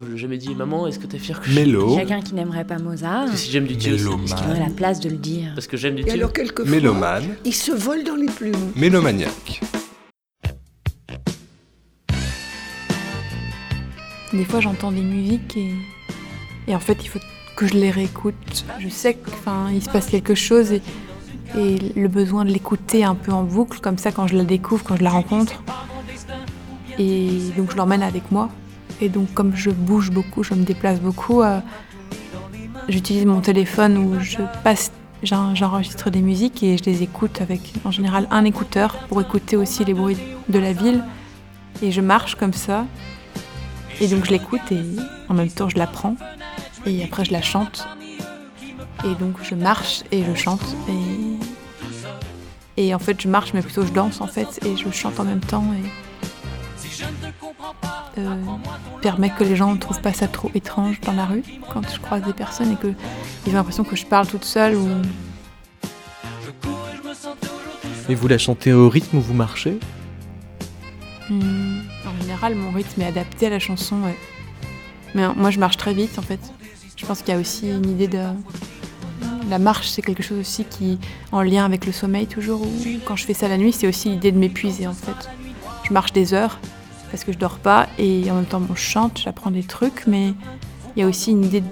Je l'ai jamais dit, maman, est-ce que t'es fière que Mélo. Quelqu'un qui n'aimerait pas Mozart, je... Si j'aime du Dieu, Mélomane. est-ce qu'il aurait la place de le dire parce que j'aime du Et Dieu. alors quelquefois, Mélomane. il se vole dans les plumes. Mélomaniaque. Des fois, j'entends des musiques et, et en fait, il faut que je les réécoute. Je sais qu'il se passe quelque chose et, et le besoin de l'écouter un peu en boucle, comme ça, quand je la découvre, quand je la rencontre. Et donc, je l'emmène avec moi. Et donc, comme je bouge beaucoup, je me déplace beaucoup, euh, j'utilise mon téléphone où je passe, j'en- j'enregistre des musiques et je les écoute avec, en général, un écouteur pour écouter aussi les bruits de la ville. Et je marche comme ça. Et donc je l'écoute et en même temps je la prends et après je la chante. Et donc je marche et je chante et en fait je marche mais plutôt je danse en fait et je chante en même temps euh, permet que les gens ne trouvent pas ça trop étrange dans la rue quand je croise des personnes et que ils ont l'impression que je parle toute seule ou Et vous la chantez au rythme où vous marchez? Hmm, En général, mon rythme est adapté à la chanson, ouais. Mais euh, moi, je marche très vite, en fait. Je pense qu'il y a aussi une idée de... La marche, c'est quelque chose aussi qui est en lien avec le sommeil, toujours. Ou quand je fais ça la nuit, c'est aussi l'idée de m'épuiser, en fait. Je marche des heures, parce que je dors pas, et en même temps, bon, je chante, j'apprends des trucs, mais il y a aussi une idée, de-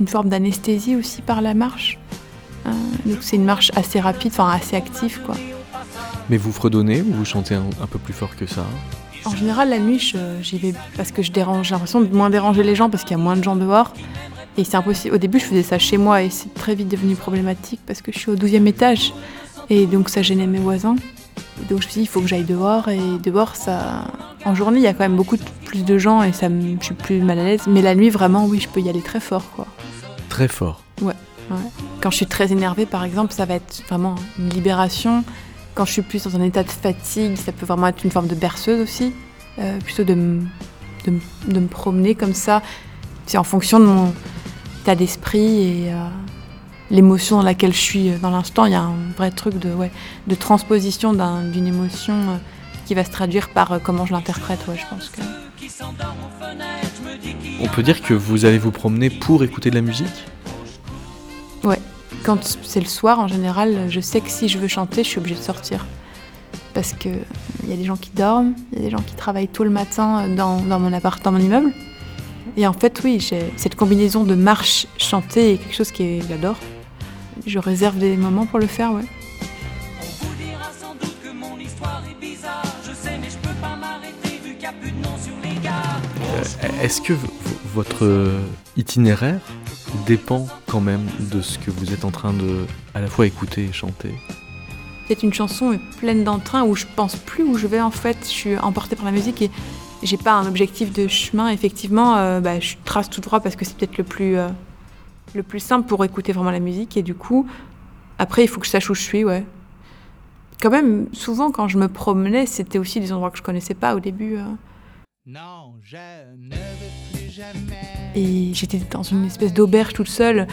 une forme d'anesthésie aussi par la marche. Euh, donc c'est une marche assez rapide, enfin assez active, quoi. Mais vous fredonnez ou vous chantez un, un peu plus fort que ça? En général, la nuit, j'y vais parce que je dérange. J'ai l'impression de moins déranger les gens parce qu'il y a moins de gens dehors. Et c'est impossible. Au début, je faisais ça chez moi et c'est très vite devenu problématique parce que je suis au 12e étage. Et donc, ça gênait mes voisins. Donc, je me suis dit, il faut que j'aille dehors. Et dehors, ça. En journée, il y a quand même beaucoup de- plus de gens et ça je suis plus mal à l'aise. Mais la nuit, vraiment, oui, je peux y aller très fort, quoi. Très fort. Quand je suis très énervée, par exemple, ça va être vraiment une libération. Quand je suis plus dans un état de fatigue, ça peut vraiment être une forme de berceuse aussi. Euh, plutôt de, me- de, me- de me promener comme ça. C'est en fonction de mon état d'esprit et euh, l'émotion dans laquelle je suis euh, dans l'instant. Il y a un vrai truc de, ouais, de transposition d'un- d'une émotion qui va se traduire par euh, comment je l'interprète. Ouais, je pense que... On peut dire que vous allez vous promener pour écouter de la musique? Quand c'est le soir, en général, je sais que si je veux chanter, je suis obligée de sortir. Parce que il y a des gens qui dorment, il y a des gens qui travaillent tôt le matin dans, dans mon appart, dans mon immeuble. Et en fait, oui, j'ai cette combinaison de marche, chanter et quelque chose que j'adore. Je réserve des moments pour le faire, ouais. Est-ce que votre euh, itinéraire dépend quand même de ce que vous êtes en train de à la fois écouter et chanter? C'est une chanson pleine d'entrain où je pense plus où je vais en fait. Je suis emportée par la musique et j'ai pas un objectif de chemin. Effectivement, euh, bah, je trace tout droit parce que c'est peut-être le plus euh, le plus simple pour écouter vraiment la musique. Et du coup, après, il faut que je sache où je suis, ouais. Quand même, souvent quand je me promenais, c'était aussi des endroits que je connaissais pas au début. euh. Non, je ne veux plus jamais. Et j'étais dans une espèce d'auberge toute seule.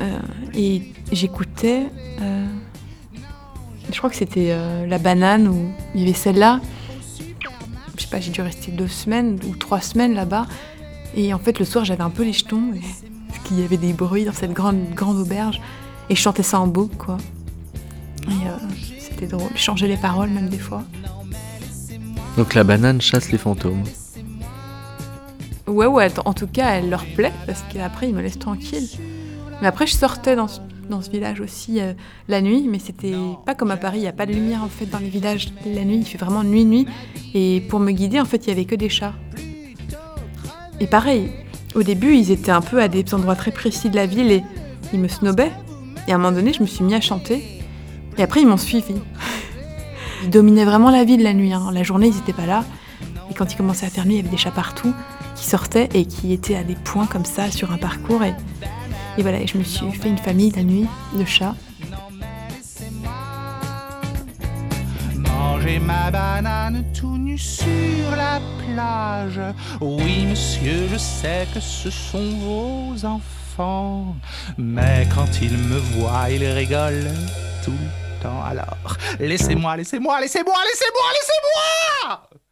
euh, et j'écoutais. euh, je crois que c'était euh, la banane ou il y avait celle-là. Je sais pas, j'ai dû rester deux semaines ou trois semaines là-bas. Et en fait, le soir, j'avais un peu les jetons. et- Parce qu'il y avait des bruits dans cette grande, grande auberge. Et je chantais ça en boucle, quoi. Et euh, c'était drôle. Je changeais les paroles, même des fois. Donc la banane chasse les fantômes. Ouais, ouais, en tout cas, elle leur plaît parce qu'après, ils me laissent tranquille. Mais après, je sortais dans ce, dans ce village aussi euh, la nuit, mais c'était pas comme à Paris, il n'y a pas de lumière en fait dans les villages la nuit, il fait vraiment nuit, nuit. Et pour me guider, en fait, il y avait que des chats. Et pareil, au début, ils étaient un peu à des endroits très précis de la ville et ils me snobaient. Et à un moment donné, je me suis mis à chanter. Et après, ils m'ont suivi. Ils dominaient vraiment la ville la nuit. hein. La journée, ils n'étaient pas là. Et quand ils commençaient à faire nuit, il y avait des chats partout qui sortaient et qui étaient à des points comme ça sur un parcours. Et, et voilà, et je me suis fait une famille la nuit de chats. Manger ma banane tout nu sur la plage. Oui, monsieur, je sais que ce sont vos enfants. Mais quand ils me voient, ils rigolent tout le temps. Alors, laissez-moi, laissez-moi, laissez-moi, laissez-moi, laissez-moi